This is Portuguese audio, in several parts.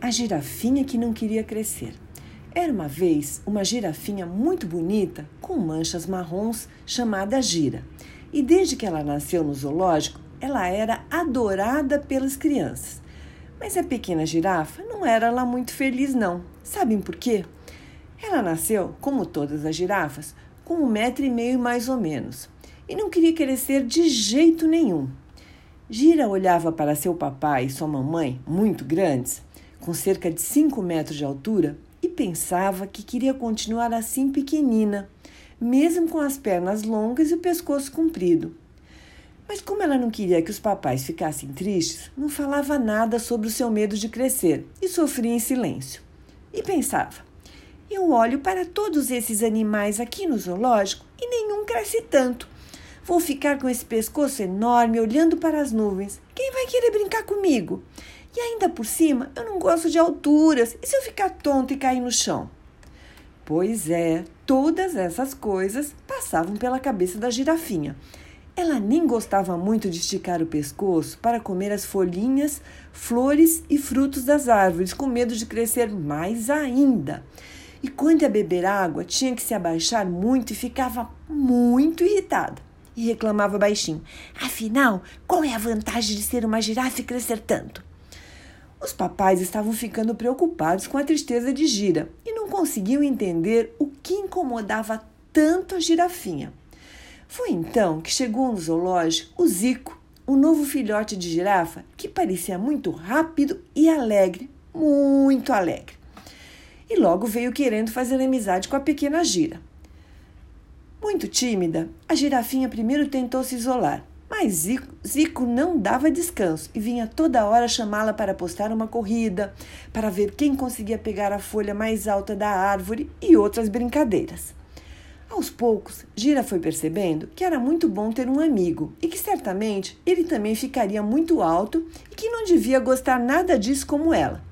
A girafinha que não queria crescer. Era uma vez uma girafinha muito bonita com manchas marrons chamada Gira. E desde que ela nasceu no zoológico, ela era adorada pelas crianças. Mas a pequena girafa não era lá muito feliz, não. Sabem por quê? Ela nasceu, como todas as girafas, com um metro e meio mais ou menos, e não queria crescer de jeito nenhum. Gira olhava para seu papai e sua mamãe, muito grandes, com cerca de 5 metros de altura, e pensava que queria continuar assim pequenina, mesmo com as pernas longas e o pescoço comprido. Mas como ela não queria que os papais ficassem tristes, não falava nada sobre o seu medo de crescer e sofria em silêncio. E pensava: eu olho para todos esses animais aqui no zoológico e nenhum cresce tanto. Vou ficar com esse pescoço enorme olhando para as nuvens. Quem vai querer brincar comigo? E ainda por cima, eu não gosto de alturas. E se eu ficar tonto e cair no chão? Pois é, todas essas coisas passavam pela cabeça da girafinha. Ela nem gostava muito de esticar o pescoço para comer as folhinhas, flores e frutos das árvores, com medo de crescer mais ainda. E quando ia beber água, tinha que se abaixar muito e ficava muito irritada e reclamava baixinho. Afinal, qual é a vantagem de ser uma girafa e crescer tanto? Os papais estavam ficando preocupados com a tristeza de Gira e não conseguiam entender o que incomodava tanto a girafinha. Foi então que chegou no zoológico o Zico, um novo filhote de girafa que parecia muito rápido e alegre, muito alegre. E logo veio querendo fazer amizade com a pequena Gira. Muito tímida, a girafinha primeiro tentou se isolar, mas Zico, Zico não dava descanso e vinha toda hora chamá-la para apostar uma corrida, para ver quem conseguia pegar a folha mais alta da árvore e outras brincadeiras. Aos poucos, Gira foi percebendo que era muito bom ter um amigo e que certamente ele também ficaria muito alto e que não devia gostar nada disso como ela.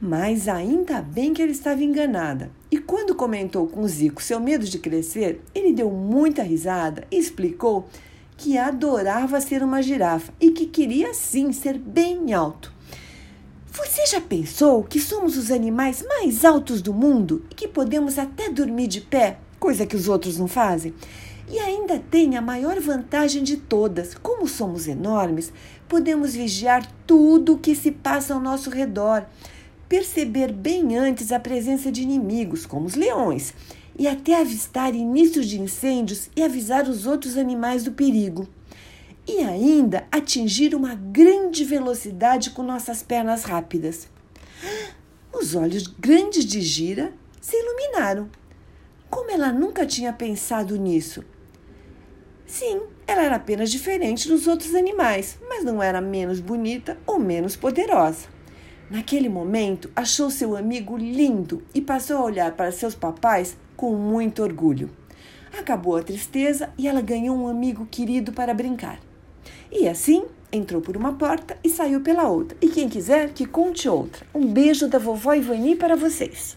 Mas ainda bem que ela estava enganada. E quando comentou com Zico seu medo de crescer, ele deu muita risada e explicou que adorava ser uma girafa e que queria sim ser bem alto. Você já pensou que somos os animais mais altos do mundo e que podemos até dormir de pé, coisa que os outros não fazem? E ainda tem a maior vantagem de todas: como somos enormes, podemos vigiar tudo o que se passa ao nosso redor perceber bem antes a presença de inimigos, como os leões, e até avistar inícios de incêndios e avisar os outros animais do perigo. E ainda atingir uma grande velocidade com nossas pernas rápidas. Os olhos grandes de Gira se iluminaram. Como ela nunca tinha pensado nisso? Sim, ela era apenas diferente dos outros animais, mas não era menos bonita ou menos poderosa. Naquele momento, achou seu amigo lindo e passou a olhar para seus papais com muito orgulho. Acabou a tristeza e ela ganhou um amigo querido para brincar. E assim, entrou por uma porta e saiu pela outra. E quem quiser, que conte outra. Um beijo da vovó Ivani para vocês.